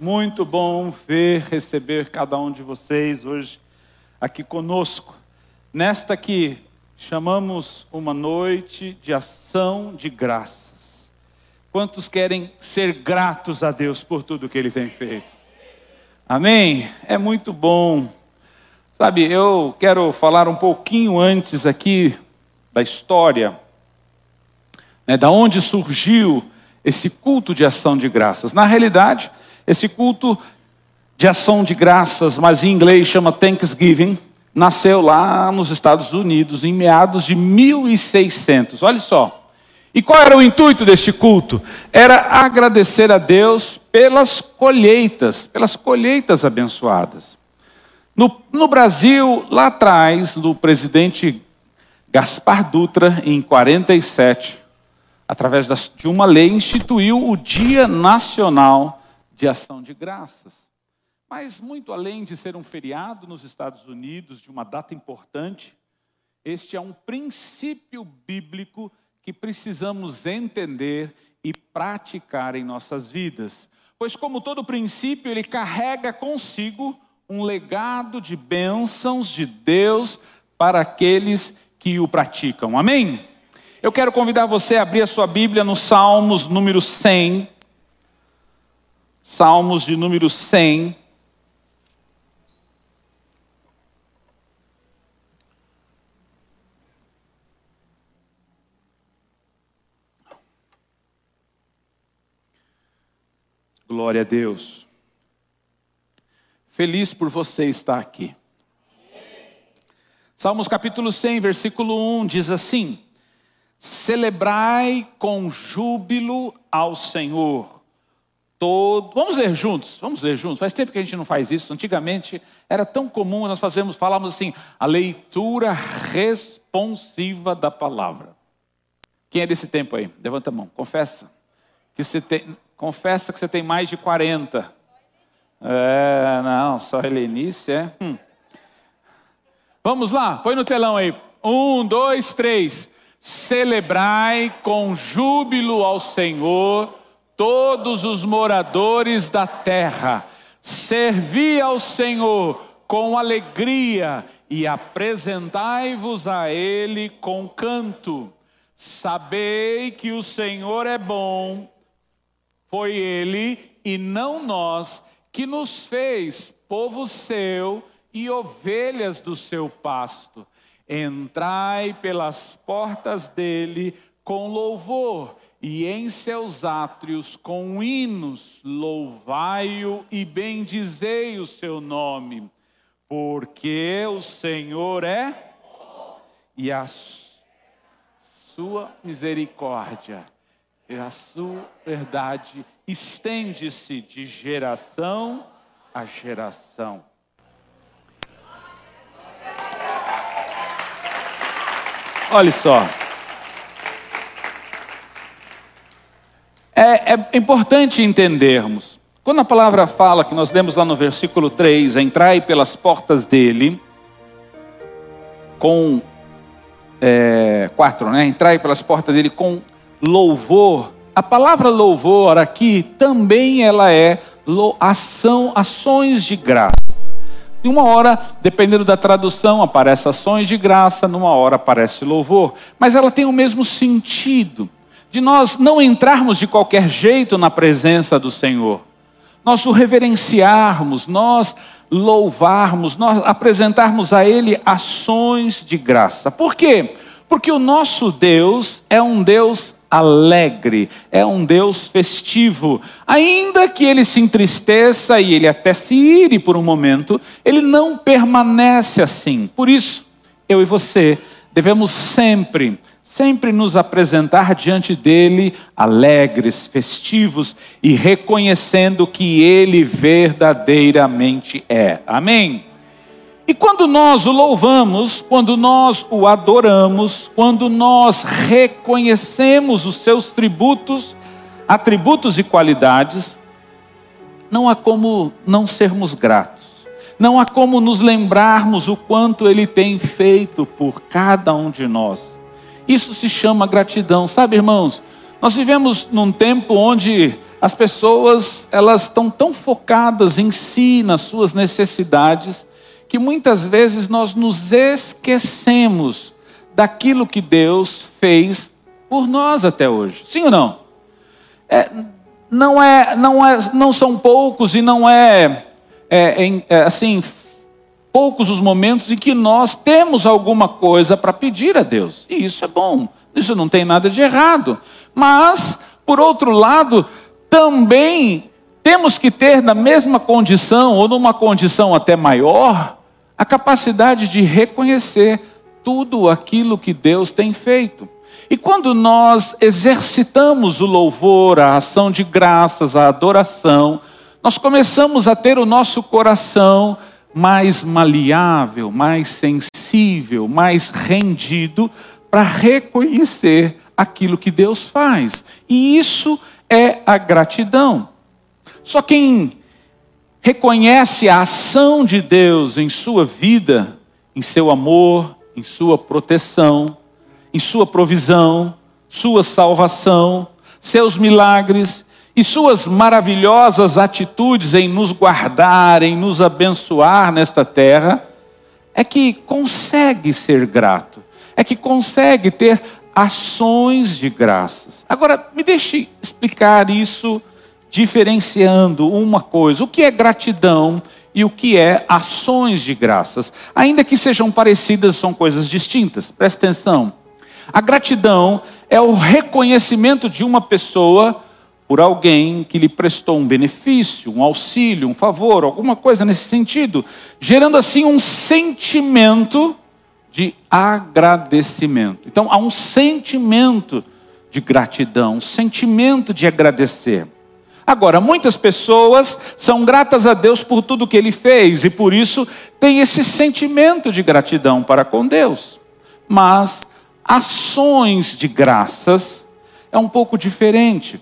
Muito bom ver, receber cada um de vocês hoje aqui conosco, nesta que chamamos uma noite de ação de graças. Quantos querem ser gratos a Deus por tudo que Ele tem feito? Amém? É muito bom. Sabe, eu quero falar um pouquinho antes aqui da história, né, da onde surgiu esse culto de ação de graças. Na realidade, esse culto de ação de graças, mas em inglês chama Thanksgiving, nasceu lá nos Estados Unidos em meados de 1600. Olha só. E qual era o intuito deste culto? Era agradecer a Deus pelas colheitas, pelas colheitas abençoadas. No, no Brasil, lá atrás, do presidente Gaspar Dutra, em 47, através de uma lei, instituiu o Dia Nacional de Ação de Graças. Mas, muito além de ser um feriado nos Estados Unidos, de uma data importante, este é um princípio bíblico que precisamos entender e praticar em nossas vidas. Pois, como todo princípio, ele carrega consigo um legado de bênçãos de Deus para aqueles que o praticam. Amém? Eu quero convidar você a abrir a sua Bíblia no Salmos número 100. Salmos de número 100. Glória a Deus. Feliz por você estar aqui. Salmos capítulo 100, versículo 1 diz assim: Celebrai com júbilo ao Senhor. Todo... Vamos ler juntos, vamos ler juntos. Faz tempo que a gente não faz isso. Antigamente era tão comum, nós fazemos, falamos assim, a leitura responsiva da palavra. Quem é desse tempo aí? Levanta a mão, confessa. Que você tem, confessa que você tem mais de 40. É, não, só Helenice é. Hum. Vamos lá, põe no telão aí. Um, dois, três. Celebrai com júbilo ao Senhor todos os moradores da terra. Servi ao Senhor com alegria e apresentai-vos a Ele com canto. Sabei que o Senhor é bom foi ele e não nós que nos fez povo seu e ovelhas do seu pasto. Entrai pelas portas dele com louvor e em seus átrios com hinos, louvai-o e bendizei o seu nome, porque o Senhor é e a sua misericórdia e a sua verdade estende-se de geração a geração. Olha só. É, é, importante entendermos. Quando a palavra fala, que nós lemos lá no versículo 3, entrai pelas portas dele, com. É, 4, né? Entrai pelas portas dele com louvor, a palavra louvor aqui também ela é ação, ações de graças. Em uma hora, dependendo da tradução, aparece ações de graça, numa hora aparece louvor, mas ela tem o mesmo sentido de nós não entrarmos de qualquer jeito na presença do Senhor. Nós o reverenciarmos, nós louvarmos, nós apresentarmos a ele ações de graça. Por quê? Porque o nosso Deus é um Deus alegre, é um Deus festivo. Ainda que ele se entristeça e ele até se ire por um momento, ele não permanece assim. Por isso, eu e você devemos sempre, sempre nos apresentar diante dele alegres, festivos e reconhecendo que ele verdadeiramente é. Amém? E quando nós o louvamos, quando nós o adoramos, quando nós reconhecemos os seus tributos, atributos e qualidades, não há como não sermos gratos. Não há como nos lembrarmos o quanto ele tem feito por cada um de nós. Isso se chama gratidão. Sabe, irmãos, nós vivemos num tempo onde as pessoas elas estão tão focadas em si, nas suas necessidades, que muitas vezes nós nos esquecemos daquilo que Deus fez por nós até hoje. Sim ou não? É, não é, não é, não são poucos e não é, é, é assim poucos os momentos em que nós temos alguma coisa para pedir a Deus. E isso é bom. Isso não tem nada de errado. Mas, por outro lado, também temos que ter na mesma condição, ou numa condição até maior, a capacidade de reconhecer tudo aquilo que Deus tem feito. E quando nós exercitamos o louvor, a ação de graças, a adoração, nós começamos a ter o nosso coração mais maleável, mais sensível, mais rendido para reconhecer aquilo que Deus faz. E isso é a gratidão. Só quem reconhece a ação de Deus em sua vida, em seu amor, em sua proteção, em sua provisão, sua salvação, seus milagres e suas maravilhosas atitudes em nos guardar, em nos abençoar nesta terra, é que consegue ser grato, é que consegue ter ações de graças. Agora, me deixe explicar isso diferenciando uma coisa: o que é gratidão e o que é ações de graças. Ainda que sejam parecidas, são coisas distintas. Presta atenção. A gratidão é o reconhecimento de uma pessoa por alguém que lhe prestou um benefício, um auxílio, um favor, alguma coisa nesse sentido, gerando assim um sentimento de agradecimento. Então há um sentimento de gratidão, um sentimento de agradecer. Agora, muitas pessoas são gratas a Deus por tudo que ele fez e por isso tem esse sentimento de gratidão para com Deus. Mas ações de graças é um pouco diferente,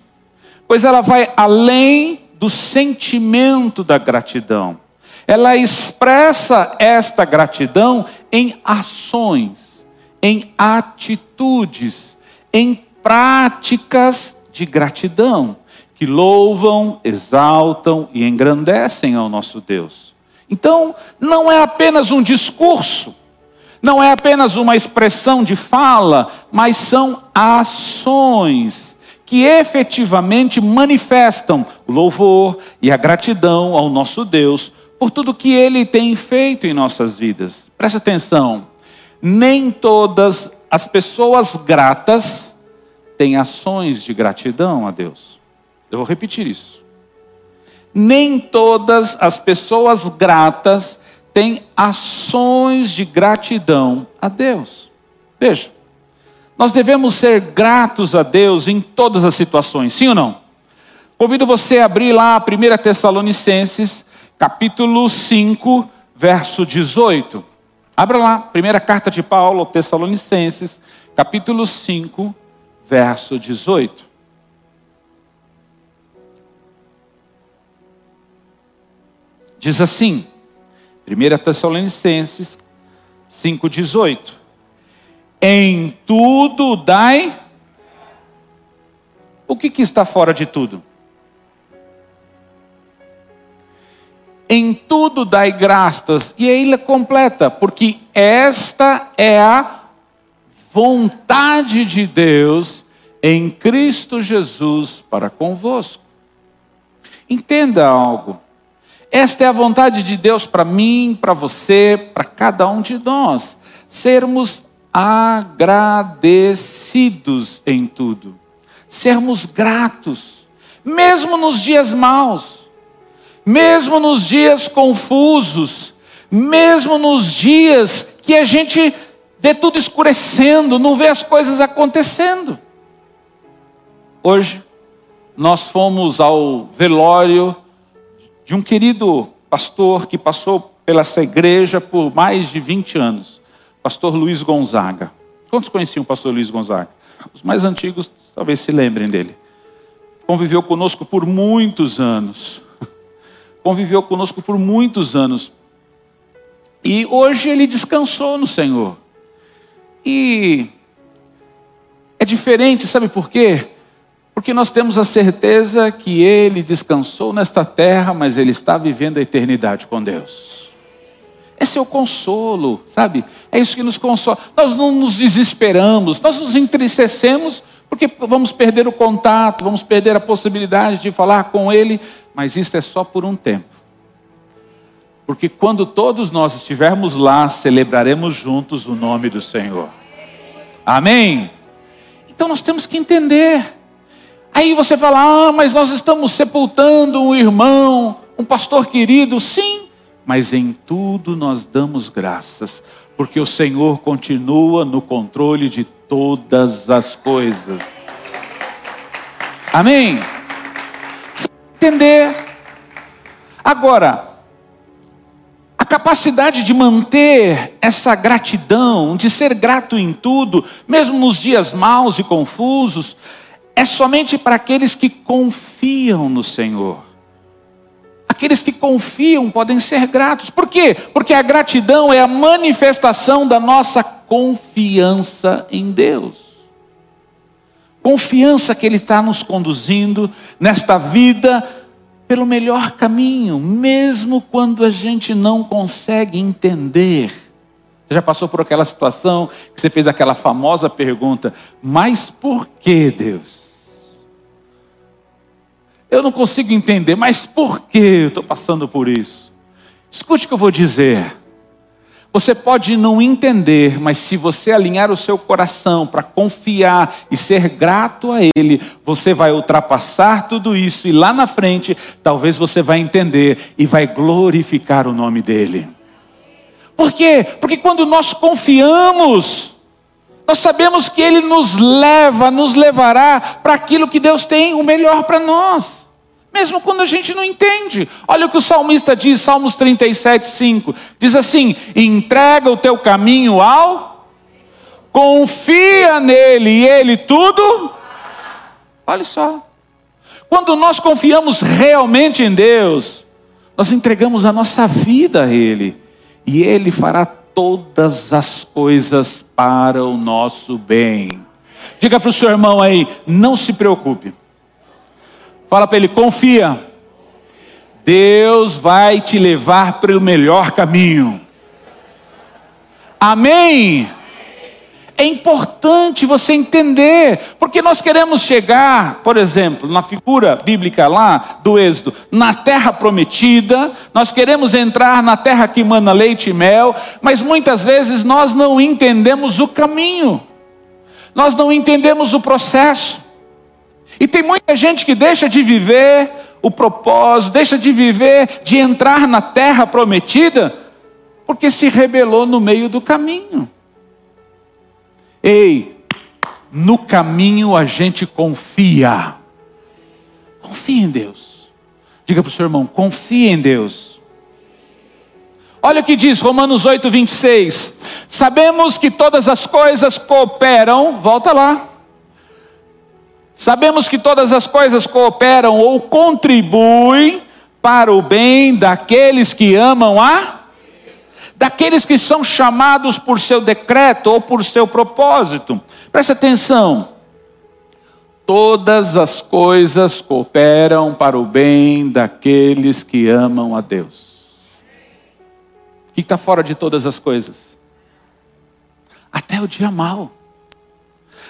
pois ela vai além do sentimento da gratidão. Ela expressa esta gratidão em ações, em atitudes, em práticas de gratidão que louvam, exaltam e engrandecem ao nosso Deus. Então, não é apenas um discurso, não é apenas uma expressão de fala, mas são ações que efetivamente manifestam o louvor e a gratidão ao nosso Deus por tudo que ele tem feito em nossas vidas. Preste atenção, nem todas as pessoas gratas têm ações de gratidão a Deus. Eu vou repetir isso. Nem todas as pessoas gratas têm ações de gratidão a Deus. Veja, nós devemos ser gratos a Deus em todas as situações, sim ou não? Convido você a abrir lá a 1 Tessalonicenses, capítulo 5, verso 18. Abra lá, primeira carta de Paulo aos Tessalonicenses, capítulo 5, verso 18. Diz assim, 1 Tessalonicenses 5,18: Em tudo dai. O que, que está fora de tudo? Em tudo dai graças, e aí ele completa, porque esta é a vontade de Deus em Cristo Jesus para convosco. Entenda algo. Esta é a vontade de Deus para mim, para você, para cada um de nós. Sermos agradecidos em tudo. Sermos gratos, mesmo nos dias maus, mesmo nos dias confusos, mesmo nos dias que a gente vê tudo escurecendo, não vê as coisas acontecendo. Hoje, nós fomos ao velório de um querido pastor que passou pela essa igreja por mais de 20 anos, pastor Luiz Gonzaga. Quantos conheciam o pastor Luiz Gonzaga? Os mais antigos talvez se lembrem dele. Conviveu conosco por muitos anos. Conviveu conosco por muitos anos. E hoje ele descansou no Senhor. E é diferente, sabe por quê? Porque nós temos a certeza que ele descansou nesta terra, mas ele está vivendo a eternidade com Deus. Esse é o consolo, sabe? É isso que nos consola. Nós não nos desesperamos, nós nos entristecemos porque vamos perder o contato, vamos perder a possibilidade de falar com Ele, mas isso é só por um tempo. Porque quando todos nós estivermos lá, celebraremos juntos o nome do Senhor. Amém? Então nós temos que entender. Aí você fala, ah, mas nós estamos sepultando um irmão, um pastor querido. Sim, mas em tudo nós damos graças, porque o Senhor continua no controle de todas as coisas. Amém? Entender. Agora, a capacidade de manter essa gratidão, de ser grato em tudo, mesmo nos dias maus e confusos, é somente para aqueles que confiam no Senhor. Aqueles que confiam podem ser gratos. Por quê? Porque a gratidão é a manifestação da nossa confiança em Deus. Confiança que Ele está nos conduzindo nesta vida pelo melhor caminho, mesmo quando a gente não consegue entender. Você já passou por aquela situação que você fez aquela famosa pergunta: mas por que Deus? Eu não consigo entender, mas por que eu estou passando por isso? Escute o que eu vou dizer. Você pode não entender, mas se você alinhar o seu coração para confiar e ser grato a Ele, você vai ultrapassar tudo isso e lá na frente, talvez você vai entender e vai glorificar o nome dEle. Por quê? Porque quando nós confiamos, nós sabemos que Ele nos leva, nos levará para aquilo que Deus tem o melhor para nós. Mesmo quando a gente não entende. Olha o que o salmista diz, Salmos 37, 5. Diz assim: entrega o teu caminho ao, confia nele e ele tudo. Olha só. Quando nós confiamos realmente em Deus, nós entregamos a nossa vida a Ele, e Ele fará todas as coisas para o nosso bem. Diga para o seu irmão aí, não se preocupe. Fala para ele, confia. Deus vai te levar para o melhor caminho. Amém. É importante você entender, porque nós queremos chegar, por exemplo, na figura bíblica lá do Êxodo, na terra prometida, nós queremos entrar na terra que mana leite e mel, mas muitas vezes nós não entendemos o caminho, nós não entendemos o processo. E tem muita gente que deixa de viver o propósito, deixa de viver, de entrar na terra prometida, porque se rebelou no meio do caminho. Ei, no caminho a gente confia. Confia em Deus. Diga para o seu irmão: confia em Deus. Olha o que diz Romanos 8, 26. Sabemos que todas as coisas cooperam, volta lá. Sabemos que todas as coisas cooperam ou contribuem para o bem daqueles que amam a daqueles que são chamados por seu decreto ou por seu propósito. Preste atenção. Todas as coisas cooperam para o bem daqueles que amam a Deus. O que está fora de todas as coisas? Até o dia mal,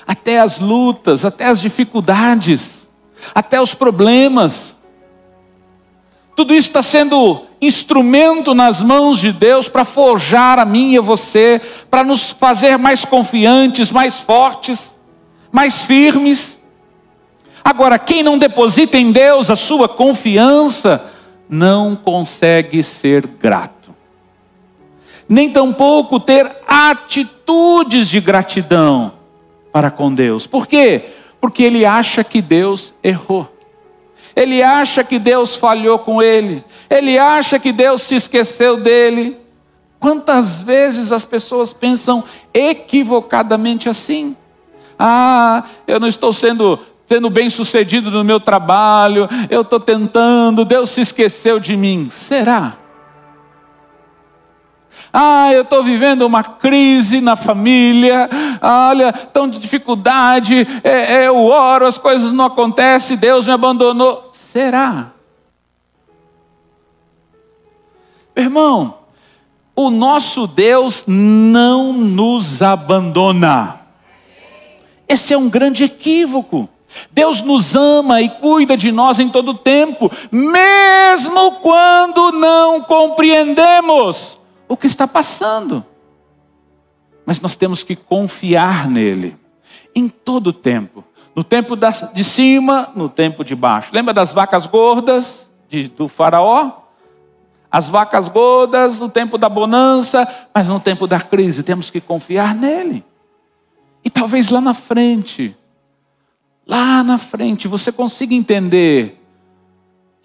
até as lutas, até as dificuldades, até os problemas. Tudo isso está sendo instrumento nas mãos de Deus para forjar a mim e a você, para nos fazer mais confiantes, mais fortes, mais firmes. Agora, quem não deposita em Deus a sua confiança, não consegue ser grato, nem tampouco ter atitudes de gratidão para com Deus. Por quê? Porque ele acha que Deus errou. Ele acha que Deus falhou com ele. Ele acha que Deus se esqueceu dele. Quantas vezes as pessoas pensam equivocadamente assim? Ah, eu não estou sendo sendo bem sucedido no meu trabalho, eu estou tentando, Deus se esqueceu de mim. Será? Ah, eu estou vivendo uma crise na família. Olha, tão de dificuldade. É, é, eu oro, as coisas não acontecem. Deus me abandonou. Será? Irmão, o nosso Deus não nos abandona. Esse é um grande equívoco. Deus nos ama e cuida de nós em todo tempo, mesmo quando não compreendemos o que está passando. Mas nós temos que confiar nele em todo tempo. No tempo de cima, no tempo de baixo. Lembra das vacas gordas de, do faraó? As vacas gordas no tempo da bonança, mas no tempo da crise temos que confiar nele. E talvez lá na frente, lá na frente, você consiga entender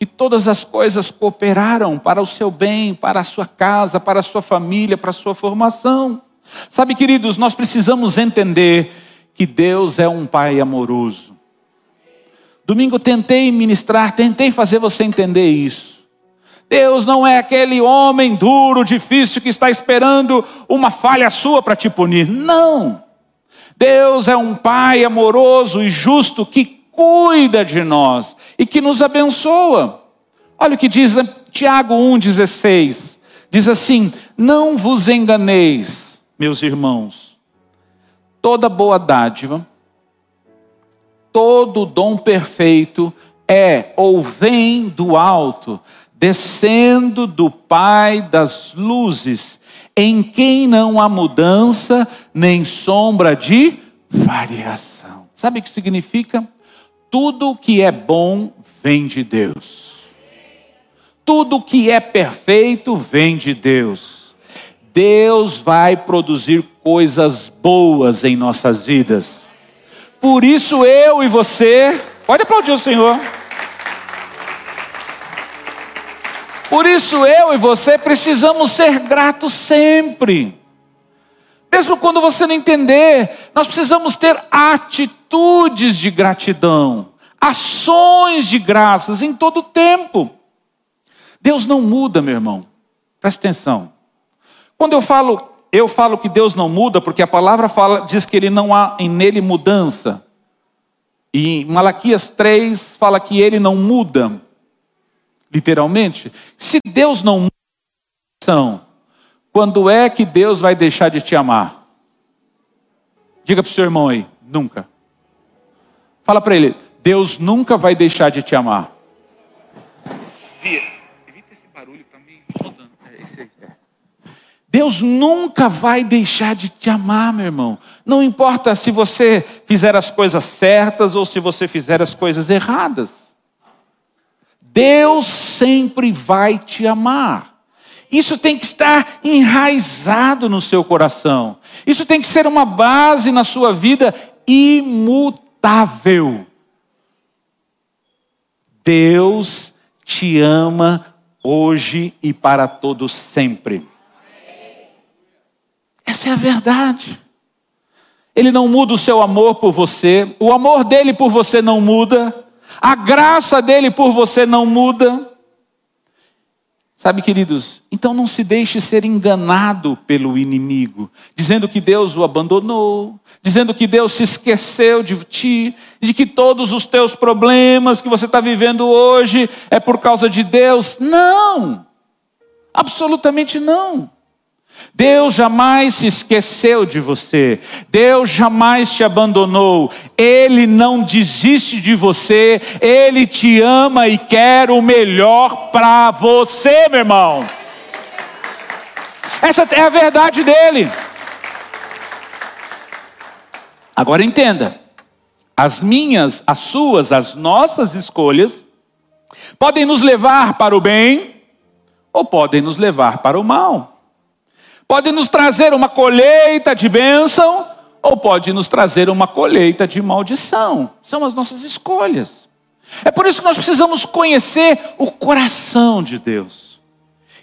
que todas as coisas cooperaram para o seu bem, para a sua casa, para a sua família, para a sua formação. Sabe, queridos, nós precisamos entender que Deus é um Pai amoroso. Domingo tentei ministrar, tentei fazer você entender isso. Deus não é aquele homem duro, difícil que está esperando uma falha sua para te punir. Não. Deus é um Pai amoroso e justo que cuida de nós e que nos abençoa. Olha o que diz Tiago 1,16: diz assim: Não vos enganeis, meus irmãos, toda boa dádiva, todo dom perfeito é ou vem do alto, descendo do Pai das luzes, em quem não há mudança nem sombra de variação. Sabe o que significa? Tudo que é bom vem de Deus. Tudo que é perfeito vem de Deus. Deus vai produzir coisas boas em nossas vidas. Por isso eu e você, pode aplaudir o Senhor. Por isso eu e você precisamos ser gratos sempre. Mesmo quando você não entender, nós precisamos ter atitudes de gratidão, ações de graças em todo o tempo. Deus não muda, meu irmão. Presta atenção. Quando eu falo, eu falo que Deus não muda, porque a palavra fala, diz que ele não há em nele mudança. E Malaquias 3 fala que ele não muda, literalmente. Se Deus não muda, quando é que Deus vai deixar de te amar? Diga para o seu irmão aí, nunca. Fala para ele, Deus nunca vai deixar de te amar. Evita esse barulho para mim rodando. É esse aí. É. Deus nunca vai deixar de te amar, meu irmão. Não importa se você fizer as coisas certas ou se você fizer as coisas erradas. Deus sempre vai te amar. Isso tem que estar enraizado no seu coração. Isso tem que ser uma base na sua vida imutável. Deus te ama hoje e para todo sempre. Essa é a verdade. Ele não muda o seu amor por você, o amor dele por você não muda, a graça dele por você não muda. Sabe, queridos, então não se deixe ser enganado pelo inimigo, dizendo que Deus o abandonou, dizendo que Deus se esqueceu de ti, de que todos os teus problemas que você está vivendo hoje é por causa de Deus. Não, absolutamente não. Deus jamais se esqueceu de você, Deus jamais te abandonou, Ele não desiste de você, Ele te ama e quer o melhor para você, meu irmão. Essa é a verdade dele. Agora entenda: as minhas, as suas, as nossas escolhas podem nos levar para o bem ou podem nos levar para o mal pode nos trazer uma colheita de bênção ou pode nos trazer uma colheita de maldição. São as nossas escolhas. É por isso que nós precisamos conhecer o coração de Deus.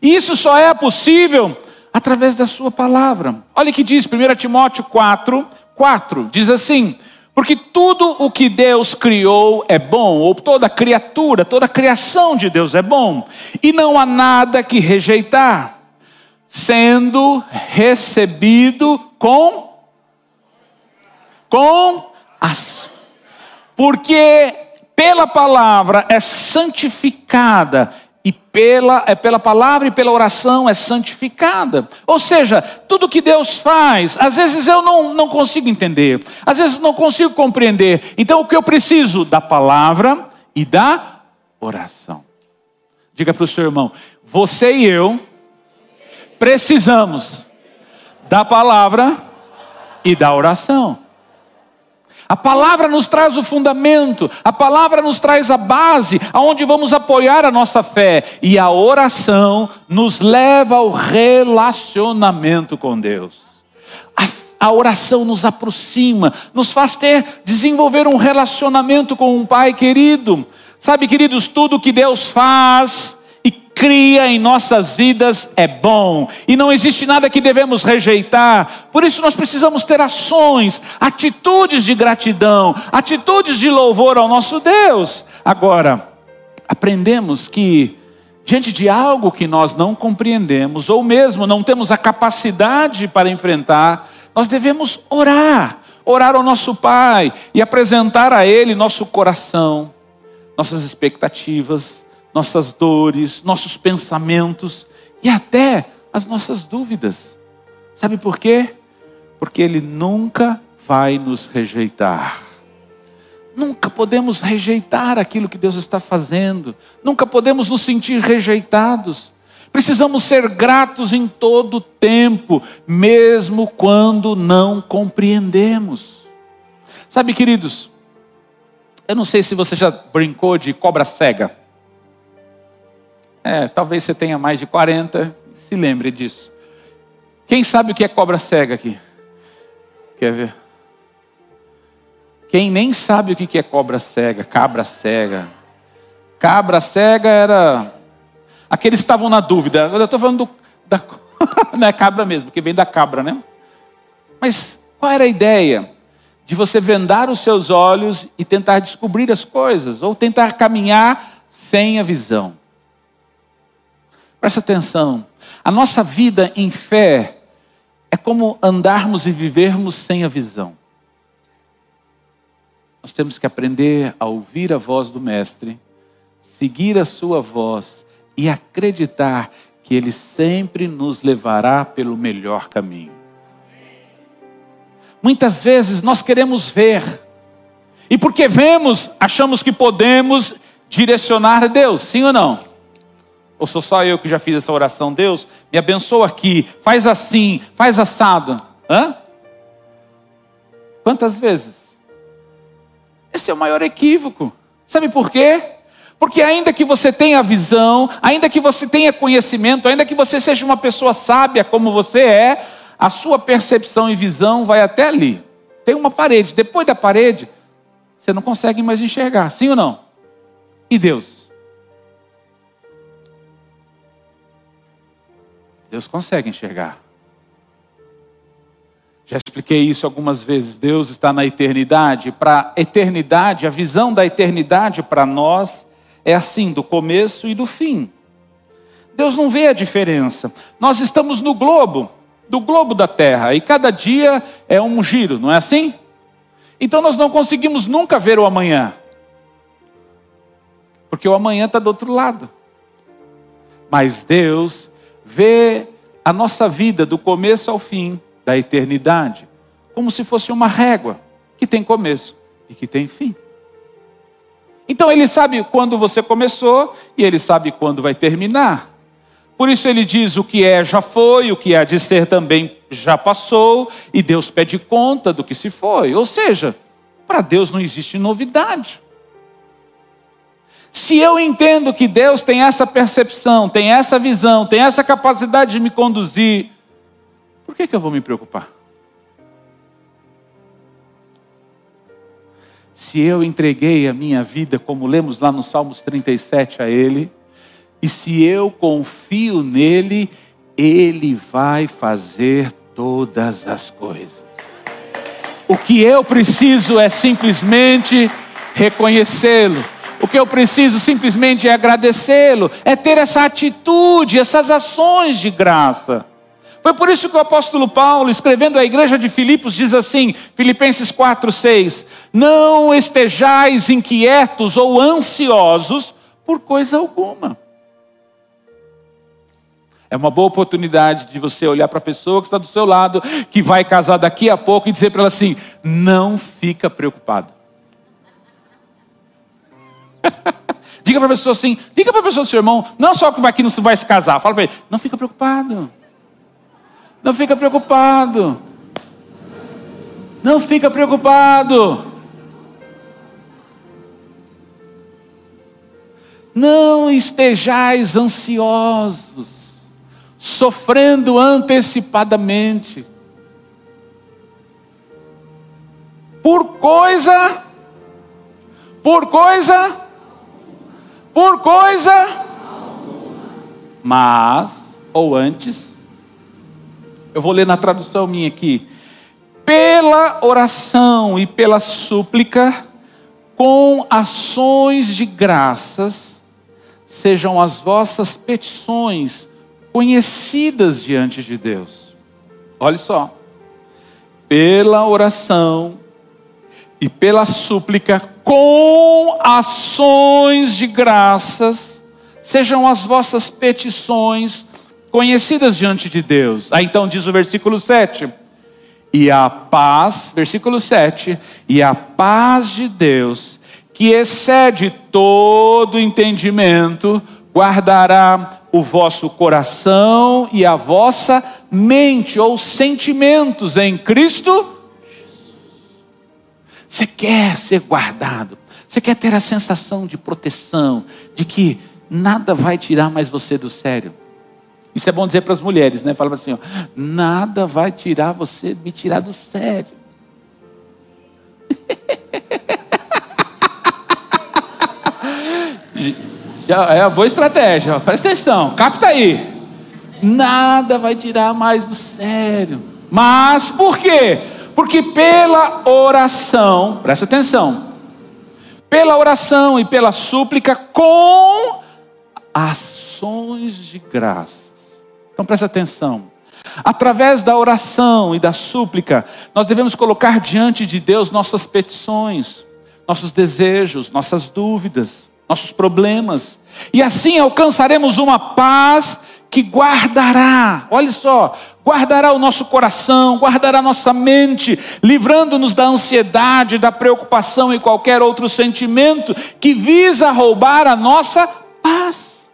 E isso só é possível através da Sua palavra. Olha o que diz 1 Timóteo 4, 4: diz assim: Porque tudo o que Deus criou é bom, ou toda criatura, toda criação de Deus é bom, e não há nada que rejeitar sendo recebido com com as porque pela palavra é santificada e pela, é pela palavra e pela oração é santificada. Ou seja, tudo que Deus faz, às vezes eu não, não consigo entender, às vezes não consigo compreender. Então o que eu preciso? Da palavra e da oração. Diga para o seu irmão: você e eu precisamos da palavra e da oração. A palavra nos traz o fundamento, a palavra nos traz a base, aonde vamos apoiar a nossa fé, e a oração nos leva ao relacionamento com Deus. A, a oração nos aproxima, nos faz ter, desenvolver um relacionamento com um Pai querido. Sabe, queridos, tudo que Deus faz, cria em nossas vidas é bom e não existe nada que devemos rejeitar. Por isso nós precisamos ter ações, atitudes de gratidão, atitudes de louvor ao nosso Deus. Agora, aprendemos que diante de algo que nós não compreendemos ou mesmo não temos a capacidade para enfrentar, nós devemos orar, orar ao nosso Pai e apresentar a ele nosso coração, nossas expectativas, nossas dores, nossos pensamentos e até as nossas dúvidas. Sabe por quê? Porque Ele nunca vai nos rejeitar. Nunca podemos rejeitar aquilo que Deus está fazendo, nunca podemos nos sentir rejeitados. Precisamos ser gratos em todo tempo, mesmo quando não compreendemos. Sabe, queridos, eu não sei se você já brincou de cobra cega. É, talvez você tenha mais de 40, se lembre disso. Quem sabe o que é cobra cega aqui? Quer ver? Quem nem sabe o que é cobra cega, cabra cega. Cabra cega era. Aqueles que estavam na dúvida. Eu estou falando do, da. Não é cabra mesmo, que vem da cabra, né? Mas qual era a ideia? De você vendar os seus olhos e tentar descobrir as coisas, ou tentar caminhar sem a visão. Presta atenção. A nossa vida em fé é como andarmos e vivermos sem a visão. Nós temos que aprender a ouvir a voz do Mestre, seguir a sua voz e acreditar que Ele sempre nos levará pelo melhor caminho. Muitas vezes nós queremos ver, e porque vemos, achamos que podemos direcionar Deus, sim ou não? Ou sou só eu que já fiz essa oração? Deus, me abençoa aqui, faz assim, faz assado. Hã? Quantas vezes? Esse é o maior equívoco. Sabe por quê? Porque ainda que você tenha visão, ainda que você tenha conhecimento, ainda que você seja uma pessoa sábia como você é, a sua percepção e visão vai até ali. Tem uma parede. Depois da parede, você não consegue mais enxergar. Sim ou não? E Deus? Deus consegue enxergar. Já expliquei isso algumas vezes. Deus está na eternidade. Para a eternidade, a visão da eternidade para nós é assim, do começo e do fim. Deus não vê a diferença. Nós estamos no globo, do globo da Terra, e cada dia é um giro, não é assim? Então nós não conseguimos nunca ver o amanhã. Porque o amanhã está do outro lado. Mas Deus vê a nossa vida do começo ao fim, da eternidade, como se fosse uma régua que tem começo e que tem fim. Então ele sabe quando você começou e ele sabe quando vai terminar. Por isso ele diz: o que é já foi, o que há de ser também já passou, e Deus pede conta do que se foi. Ou seja, para Deus não existe novidade. Se eu entendo que Deus tem essa percepção, tem essa visão, tem essa capacidade de me conduzir, por que, que eu vou me preocupar? Se eu entreguei a minha vida, como lemos lá no Salmos 37 a Ele, e se eu confio nele, Ele vai fazer todas as coisas. O que eu preciso é simplesmente reconhecê-lo o que eu preciso simplesmente é agradecê-lo, é ter essa atitude, essas ações de graça. Foi por isso que o apóstolo Paulo, escrevendo à igreja de Filipos, diz assim, Filipenses 4, 6: Não estejais inquietos ou ansiosos por coisa alguma. É uma boa oportunidade de você olhar para a pessoa que está do seu lado, que vai casar daqui a pouco, e dizer para ela assim: não fica preocupado. diga para a pessoa assim, diga para a pessoa, seu irmão, não só que vai não vai se casar, fala para ele, não fica preocupado. Não fica preocupado. Não fica preocupado. Não estejais ansiosos, sofrendo antecipadamente, por coisa, por coisa, por coisa, mas, ou antes, eu vou ler na tradução minha aqui. Pela oração e pela súplica, com ações de graças, sejam as vossas petições conhecidas diante de Deus. Olha só. Pela oração e pela súplica, com ações de graças, sejam as vossas petições conhecidas diante de Deus. Aí então diz o versículo 7. E a paz, versículo 7, e a paz de Deus, que excede todo entendimento, guardará o vosso coração e a vossa mente ou sentimentos em Cristo. Você quer ser guardado, você quer ter a sensação de proteção, de que nada vai tirar mais você do sério. Isso é bom dizer para as mulheres, né? Fala assim: ó, nada vai tirar você, me tirar do sério. É uma boa estratégia, presta atenção, capta aí. Nada vai tirar mais do sério. Mas por quê? Porque pela oração, presta atenção, pela oração e pela súplica com ações de graça então presta atenção. Através da oração e da súplica, nós devemos colocar diante de Deus nossas petições, nossos desejos, nossas dúvidas, nossos problemas, e assim alcançaremos uma paz que guardará, olha só, guardará o nosso coração, guardará nossa mente, livrando-nos da ansiedade, da preocupação e qualquer outro sentimento que visa roubar a nossa paz.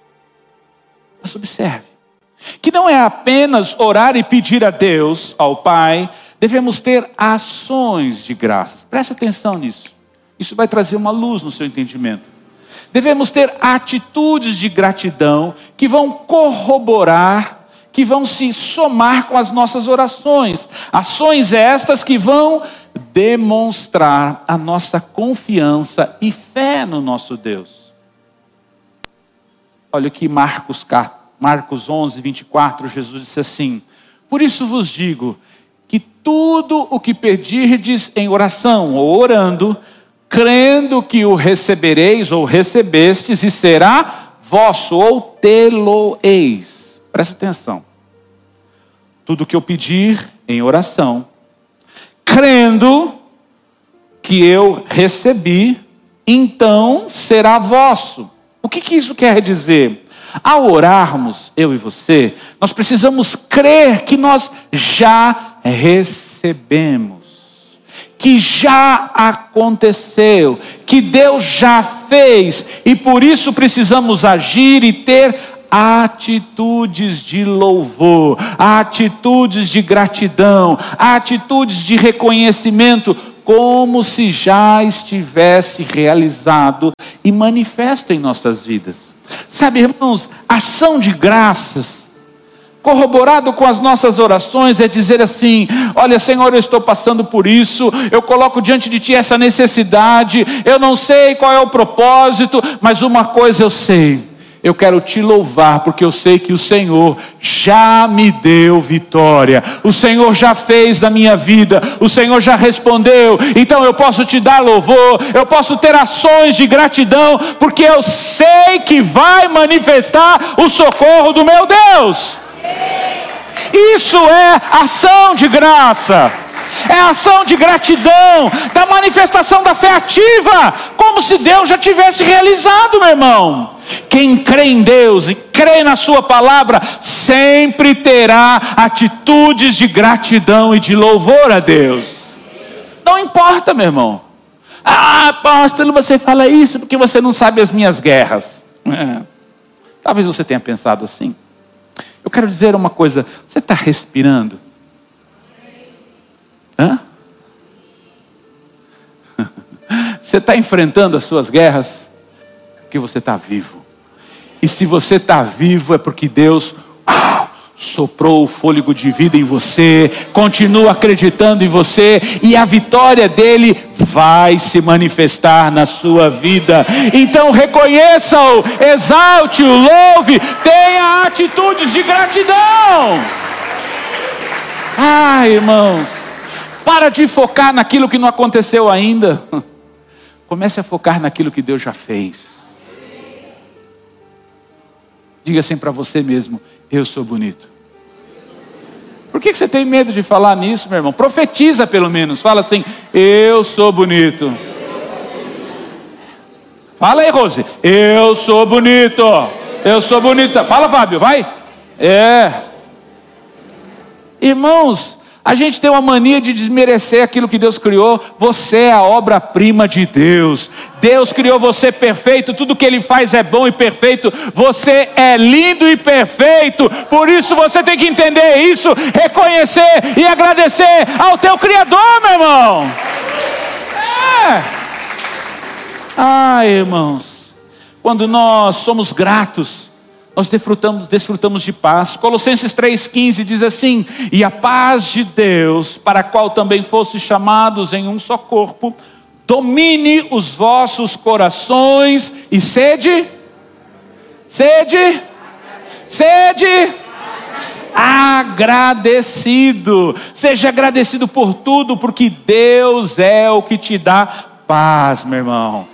Mas observe, que não é apenas orar e pedir a Deus, ao Pai, devemos ter ações de graças. Preste atenção nisso. Isso vai trazer uma luz no seu entendimento. Devemos ter atitudes de gratidão que vão corroborar, que vão se somar com as nossas orações. Ações estas que vão demonstrar a nossa confiança e fé no nosso Deus. Olha que Marcos 4 Marcos 11, 24, Jesus disse assim: Por isso vos digo que tudo o que pedirdes em oração ou orando, crendo que o recebereis ou recebestes e será vosso ou tê-lo-eis. Presta atenção. Tudo que eu pedir em oração, crendo que eu recebi, então será vosso. O que, que isso quer dizer? Ao orarmos, eu e você, nós precisamos crer que nós já recebemos, que já aconteceu, que Deus já fez, e por isso precisamos agir e ter atitudes de louvor, atitudes de gratidão, atitudes de reconhecimento, como se já estivesse realizado e manifesto em nossas vidas. Sabe, irmãos, ação de graças, corroborado com as nossas orações, é dizer assim: Olha, Senhor, eu estou passando por isso, eu coloco diante de Ti essa necessidade, eu não sei qual é o propósito, mas uma coisa eu sei eu quero te louvar, porque eu sei que o Senhor já me deu vitória, o Senhor já fez da minha vida, o Senhor já respondeu, então eu posso te dar louvor, eu posso ter ações de gratidão, porque eu sei que vai manifestar o socorro do meu Deus. Isso é ação de graça. É ação de gratidão, da manifestação da fé ativa, como se Deus já tivesse realizado, meu irmão. Quem crê em Deus e crê na Sua palavra, sempre terá atitudes de gratidão e de louvor a Deus. Não importa, meu irmão. Ah, apóstolo, você fala isso porque você não sabe as minhas guerras. É. Talvez você tenha pensado assim. Quero dizer uma coisa: você está respirando? Hã? Você está enfrentando as suas guerras porque você está vivo. E se você está vivo é porque Deus soprou o fôlego de vida em você, continua acreditando em você e a vitória dele vai se manifestar na sua vida. Então reconheça-o, exalte-o, louve, tenha atitudes de gratidão. Ah, irmãos, para de focar naquilo que não aconteceu ainda. Comece a focar naquilo que Deus já fez. Diga assim para você mesmo: eu sou bonito. Por que você tem medo de falar nisso, meu irmão? Profetiza pelo menos. Fala assim: Eu sou bonito. Fala aí, Rose. Eu sou bonito. Eu sou bonita. Fala, Fábio, vai. É. Irmãos, a gente tem uma mania de desmerecer aquilo que Deus criou. Você é a obra-prima de Deus. Deus criou você perfeito, tudo que Ele faz é bom e perfeito. Você é lindo e perfeito. Por isso você tem que entender isso, reconhecer e agradecer ao teu Criador, meu irmão. É. Ah, irmãos, quando nós somos gratos, nós desfrutamos, desfrutamos de paz. Colossenses 3,15 diz assim: E a paz de Deus, para a qual também fosse chamados em um só corpo, domine os vossos corações e sede, sede, sede, agradecido. Seja agradecido por tudo, porque Deus é o que te dá paz, meu irmão.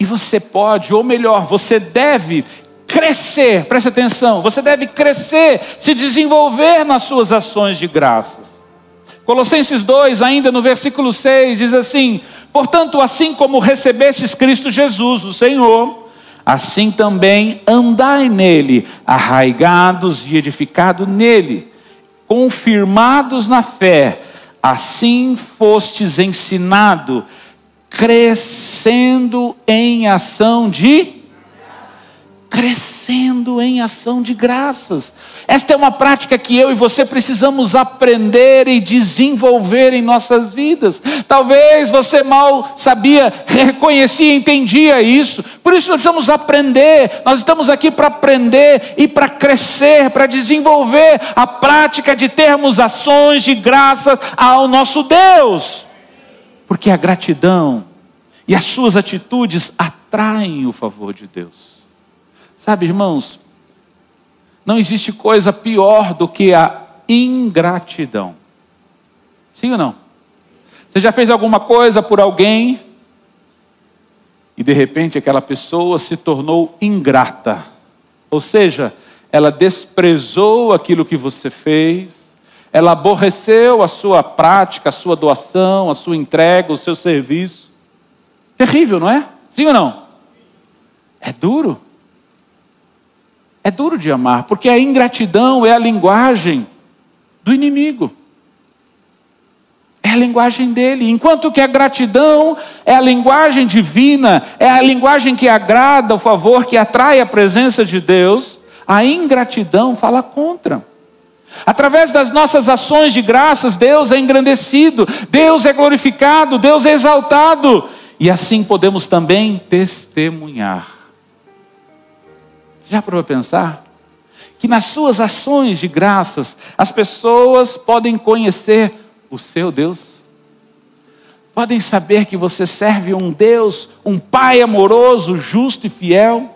E você pode, ou melhor, você deve crescer, preste atenção, você deve crescer, se desenvolver nas suas ações de graças. Colossenses 2, ainda no versículo 6, diz assim: Portanto, assim como recebestes Cristo Jesus, o Senhor, assim também andai nele, arraigados e edificados nele, confirmados na fé, assim fostes ensinado, crescendo em ação de crescendo em ação de graças. Esta é uma prática que eu e você precisamos aprender e desenvolver em nossas vidas. Talvez você mal sabia, reconhecia, entendia isso. Por isso nós precisamos aprender. Nós estamos aqui para aprender e para crescer, para desenvolver a prática de termos ações de graças ao nosso Deus. Porque a gratidão e as suas atitudes atraem o favor de Deus. Sabe, irmãos, não existe coisa pior do que a ingratidão. Sim ou não? Você já fez alguma coisa por alguém e de repente aquela pessoa se tornou ingrata. Ou seja, ela desprezou aquilo que você fez, ela aborreceu a sua prática, a sua doação, a sua entrega, o seu serviço. Terrível, não é? Sim ou não? É duro. É duro de amar, porque a ingratidão é a linguagem do inimigo. É a linguagem dele. Enquanto que a gratidão é a linguagem divina, é a linguagem que agrada o favor, que atrai a presença de Deus, a ingratidão fala contra. Através das nossas ações de graças, Deus é engrandecido, Deus é glorificado, Deus é exaltado, e assim podemos também testemunhar. Já parou para pensar? Que nas suas ações de graças, as pessoas podem conhecer o seu Deus, podem saber que você serve um Deus, um Pai amoroso, justo e fiel.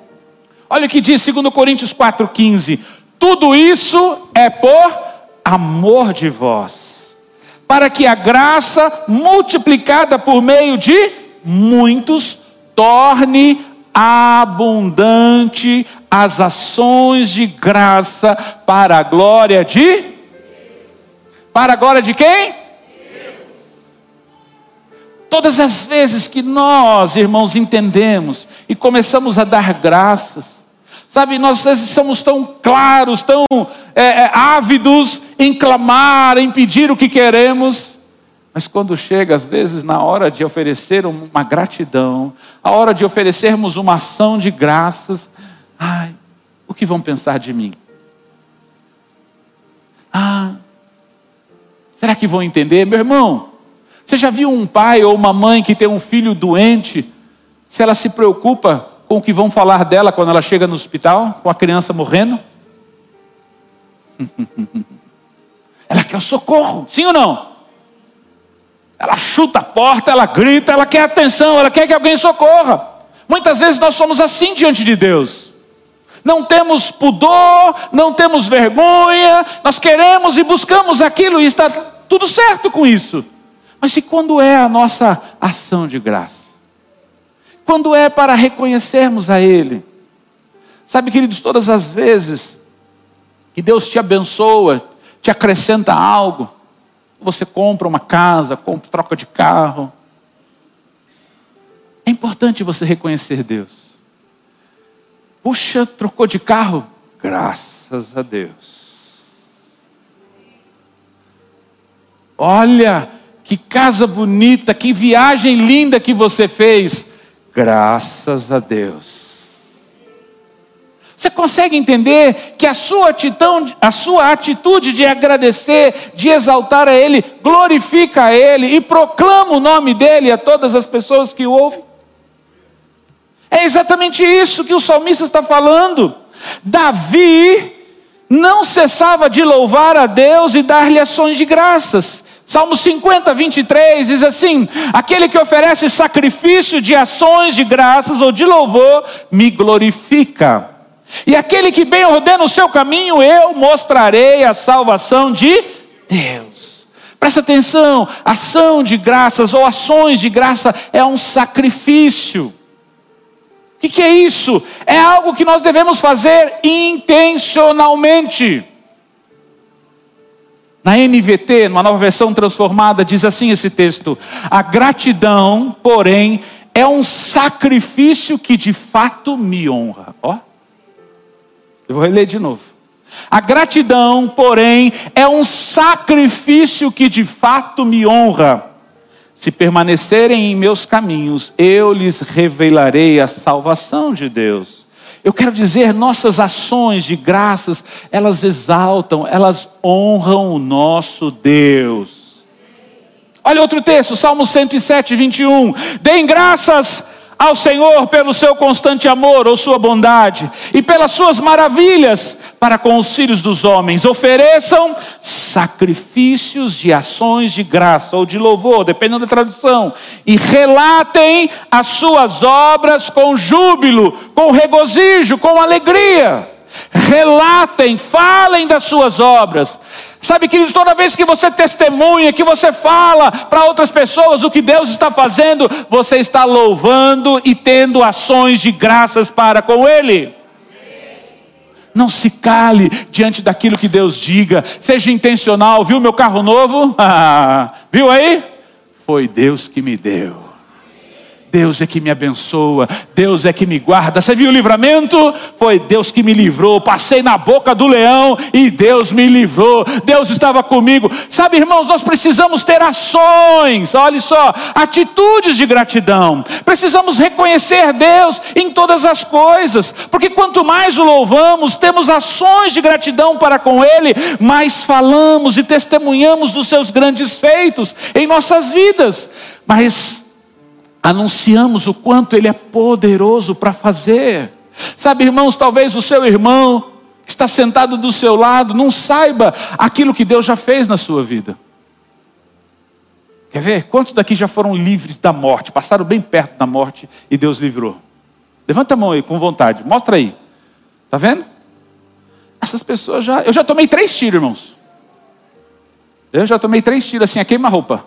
Olha o que diz 2 Coríntios 4,15: tudo isso é por amor de vós, para que a graça multiplicada por meio de muitos torne abundante as ações de graça para a glória de para a glória de quem? Todas as vezes que nós, irmãos, entendemos e começamos a dar graças, sabe, nós somos tão claros, tão é, é, ávidos em clamar, em pedir o que queremos, mas quando chega, às vezes, na hora de oferecer uma gratidão, a hora de oferecermos uma ação de graças, ai, o que vão pensar de mim? Ah, será que vão entender? Meu irmão, você já viu um pai ou uma mãe que tem um filho doente, se ela se preocupa com o que vão falar dela quando ela chega no hospital, com a criança morrendo? ela quer socorro, sim ou não? Ela chuta a porta, ela grita, ela quer atenção, ela quer que alguém socorra. Muitas vezes nós somos assim diante de Deus. Não temos pudor, não temos vergonha, nós queremos e buscamos aquilo e está tudo certo com isso. Mas e quando é a nossa ação de graça? Quando é para reconhecermos a Ele? Sabe, queridos, todas as vezes que Deus te abençoa, te acrescenta algo, você compra uma casa, compra, troca de carro. É importante você reconhecer Deus. Puxa, trocou de carro? Graças a Deus. Olha, que casa bonita, que viagem linda que você fez. Graças a Deus. Você consegue entender que a sua, atitude, a sua atitude de agradecer, de exaltar a Ele, glorifica a Ele e proclama o nome dEle a todas as pessoas que o ouvem? É exatamente isso que o salmista está falando. Davi não cessava de louvar a Deus e dar-lhe ações de graças. Salmo 50, 23 diz assim: Aquele que oferece sacrifício de ações de graças ou de louvor, me glorifica. E aquele que bem ordena o seu caminho, eu mostrarei a salvação de Deus. Presta atenção, ação de graças ou ações de graça é um sacrifício. O que, é isso? É algo que nós devemos fazer intencionalmente. Na NVT, numa nova versão transformada, diz assim esse texto: A gratidão, porém, é um sacrifício que de fato me honra. Ó. Eu vou reler de novo. A gratidão, porém, é um sacrifício que de fato me honra. Se permanecerem em meus caminhos, eu lhes revelarei a salvação de Deus. Eu quero dizer, nossas ações de graças, elas exaltam, elas honram o nosso Deus. Olha outro texto, Salmo 107, 21. Deem graças ao Senhor pelo seu constante amor ou sua bondade e pelas suas maravilhas para com os filhos dos homens. Ofereçam sacrifícios de ações de graça ou de louvor, dependendo da tradução, e relatem as suas obras com júbilo, com regozijo, com alegria. Relatem, falem das suas obras. Sabe, queridos, toda vez que você testemunha, que você fala para outras pessoas o que Deus está fazendo, você está louvando e tendo ações de graças para com Ele. Não se cale diante daquilo que Deus diga, seja intencional. Viu meu carro novo? viu aí? Foi Deus que me deu. Deus é que me abençoa, Deus é que me guarda. Você viu o livramento? Foi Deus que me livrou. Passei na boca do leão e Deus me livrou. Deus estava comigo. Sabe, irmãos, nós precisamos ter ações, olha só, atitudes de gratidão. Precisamos reconhecer Deus em todas as coisas, porque quanto mais o louvamos, temos ações de gratidão para com Ele, mais falamos e testemunhamos dos seus grandes feitos em nossas vidas. Mas anunciamos o quanto Ele é poderoso para fazer. Sabe, irmãos, talvez o seu irmão que está sentado do seu lado não saiba aquilo que Deus já fez na sua vida. Quer ver? Quantos daqui já foram livres da morte, passaram bem perto da morte e Deus livrou? Levanta a mão aí com vontade, mostra aí. Tá vendo? Essas pessoas já. Eu já tomei três tiros, irmãos. Eu já tomei três tiros assim, a queima-roupa.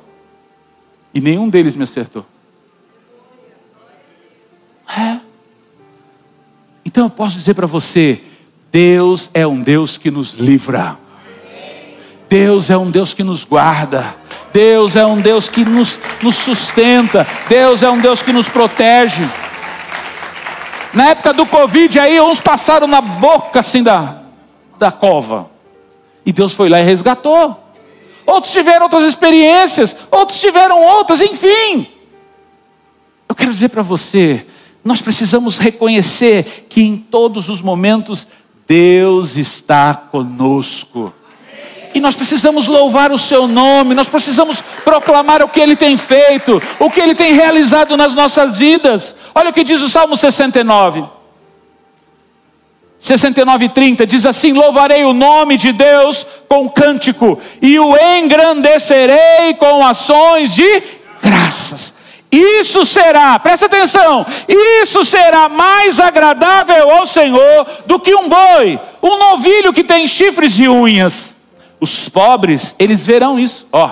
E nenhum deles me acertou. É. Então eu posso dizer para você: Deus é um Deus que nos livra. Deus é um Deus que nos guarda. Deus é um Deus que nos, nos sustenta. Deus é um Deus que nos protege. Na época do Covid, aí uns passaram na boca assim da, da cova. E Deus foi lá e resgatou. Outros tiveram outras experiências, outros tiveram outras, enfim. Eu quero dizer para você, nós precisamos reconhecer que em todos os momentos Deus está conosco. E nós precisamos louvar o seu nome, nós precisamos proclamar o que ele tem feito, o que ele tem realizado nas nossas vidas. Olha o que diz o Salmo 69. 69 30 diz assim: Louvarei o nome de Deus com cântico, e o engrandecerei com ações de graças. Isso será, presta atenção, isso será mais agradável ao Senhor do que um boi, um novilho que tem chifres e unhas. Os pobres, eles verão isso, ó.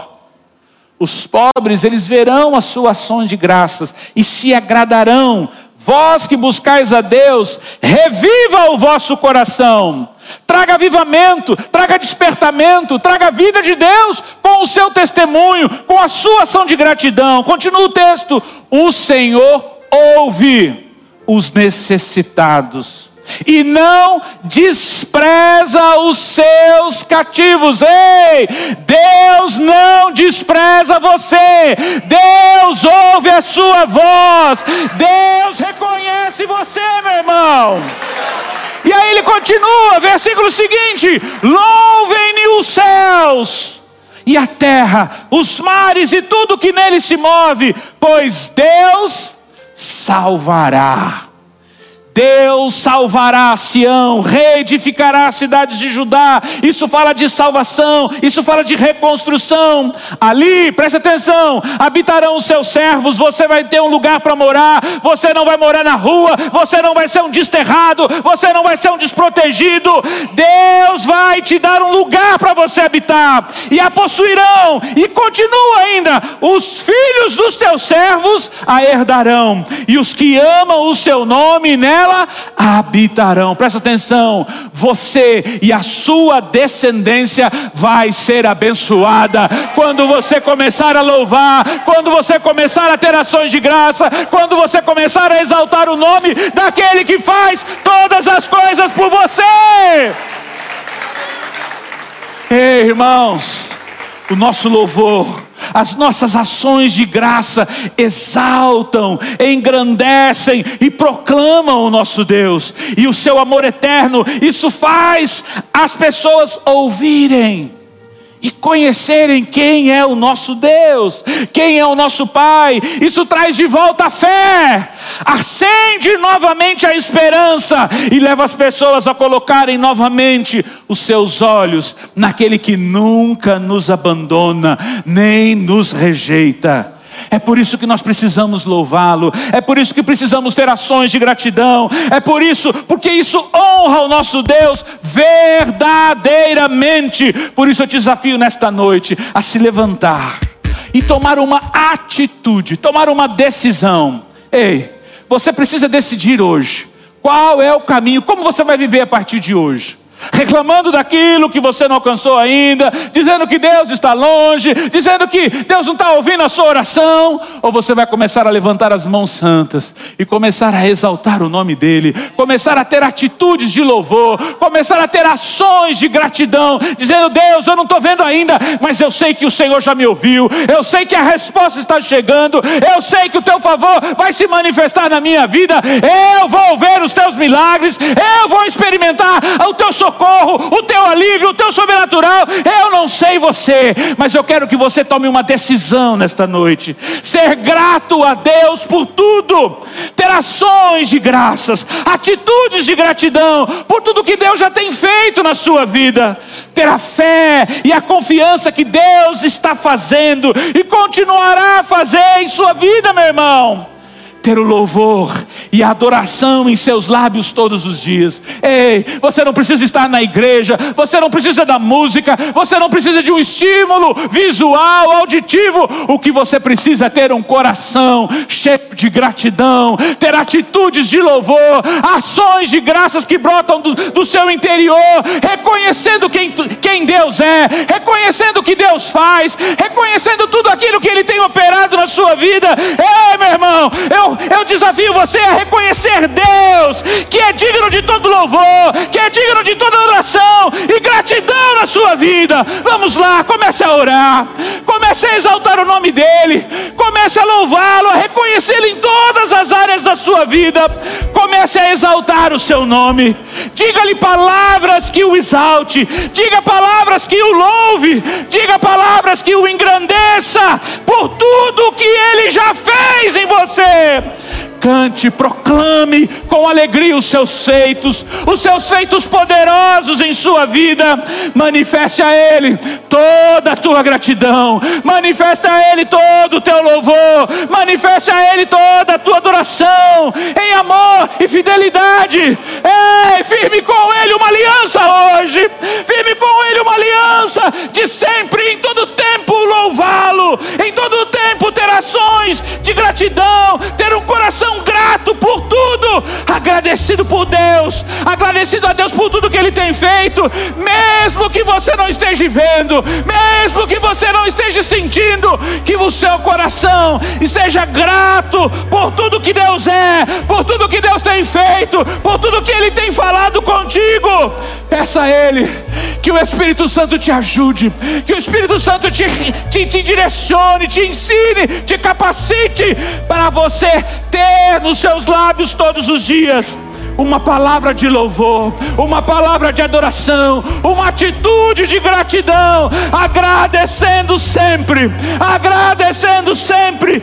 Os pobres, eles verão a sua ação de graças e se agradarão. Vós que buscais a Deus, reviva o vosso coração. Traga avivamento, traga despertamento, traga a vida de Deus com o seu testemunho, com a sua ação de gratidão. Continua o texto: O Senhor ouve os necessitados e não despreza os seus cativos. Ei, Deus não despreza você. Deus ouve a sua voz. Deus reconhece você, meu irmão. E aí ele continua, versículo seguinte: Louvem-me os céus e a terra, os mares e tudo que nele se move, pois Deus salvará Deus salvará Sião, reedificará as cidades de Judá. Isso fala de salvação, isso fala de reconstrução. Ali, preste atenção, habitarão os seus servos, você vai ter um lugar para morar, você não vai morar na rua, você não vai ser um desterrado, você não vai ser um desprotegido. Deus vai te dar um lugar para você habitar, e a possuirão, e continua ainda: os filhos dos teus servos a herdarão, e os que amam o seu nome nela nela habitarão. Presta atenção, você e a sua descendência vai ser abençoada quando você começar a louvar, quando você começar a ter ações de graça, quando você começar a exaltar o nome daquele que faz todas as coisas por você. Ei, irmãos, o nosso louvor as nossas ações de graça exaltam, engrandecem e proclamam o nosso Deus e o seu amor eterno. Isso faz as pessoas ouvirem e conhecerem quem é o nosso Deus, quem é o nosso Pai. Isso traz de volta a fé, acende novamente a esperança e leva as pessoas a colocarem novamente os seus olhos naquele que nunca nos abandona, nem nos rejeita. É por isso que nós precisamos louvá-lo, é por isso que precisamos ter ações de gratidão, é por isso, porque isso honra o nosso Deus verdadeiramente. Por isso eu te desafio nesta noite a se levantar e tomar uma atitude, tomar uma decisão. Ei, você precisa decidir hoje qual é o caminho, como você vai viver a partir de hoje reclamando daquilo que você não alcançou ainda, dizendo que Deus está longe, dizendo que Deus não está ouvindo a sua oração, ou você vai começar a levantar as mãos santas e começar a exaltar o nome dEle, começar a ter atitudes de louvor, começar a ter ações de gratidão, dizendo: Deus, eu não estou vendo ainda, mas eu sei que o Senhor já me ouviu, eu sei que a resposta está chegando, eu sei que o teu favor vai se manifestar na minha vida, eu vou ver os teus milagres, eu vou experimentar o teu socorro socorro, o teu alívio, o teu sobrenatural. Eu não sei você, mas eu quero que você tome uma decisão nesta noite. Ser grato a Deus por tudo, ter ações de graças, atitudes de gratidão por tudo que Deus já tem feito na sua vida. Ter a fé e a confiança que Deus está fazendo e continuará a fazer em sua vida, meu irmão ter o louvor e a adoração em seus lábios todos os dias. Ei, você não precisa estar na igreja, você não precisa da música, você não precisa de um estímulo visual, auditivo. O que você precisa é ter um coração cheio de gratidão, ter atitudes de louvor, ações de graças que brotam do, do seu interior, reconhecendo quem, quem Deus é, reconhecendo o que Deus faz, reconhecendo tudo aquilo que Ele tem operado na sua vida. Ei, meu irmão, eu, eu desafio você a reconhecer Deus, que é digno de todo louvor, que é digno de toda oração e gratidão na sua vida. Vamos lá, comece a orar, comece a exaltar o nome dEle, comece a louvá-lo, a reconhecê-lo em todas as áreas da sua vida, comece a exaltar o seu nome, diga-lhe palavras que o exalte, diga palavras que o louve, diga palavras que o engrandeça por tudo que ele já fez em você cante, proclame com alegria os seus feitos, os seus feitos poderosos em sua vida. Manifeste a Ele toda a tua gratidão, manifeste a Ele todo o teu louvor, manifeste a Ele toda a tua adoração em amor e fidelidade. Ei, firme com Ele uma aliança hoje, firme com Ele uma aliança de sempre, em todo tempo louvá-lo, em todo tempo ter ações de gratidão, ter um coração coração grato por tudo, agradecido por Deus, agradecido a Deus por tudo que Ele tem feito, mesmo que você não esteja vendo, mesmo que você não esteja sentindo, que o seu coração seja grato por tudo que Deus é, por tudo que Deus tem feito, por tudo que Ele tem falado contigo. Peça a Ele que o Espírito Santo te ajude, que o Espírito Santo te, te, te direcione, te ensine, te capacite para você ter nos seus lábios todos os dias. Uma palavra de louvor, uma palavra de adoração, uma atitude de gratidão, agradecendo sempre, agradecendo sempre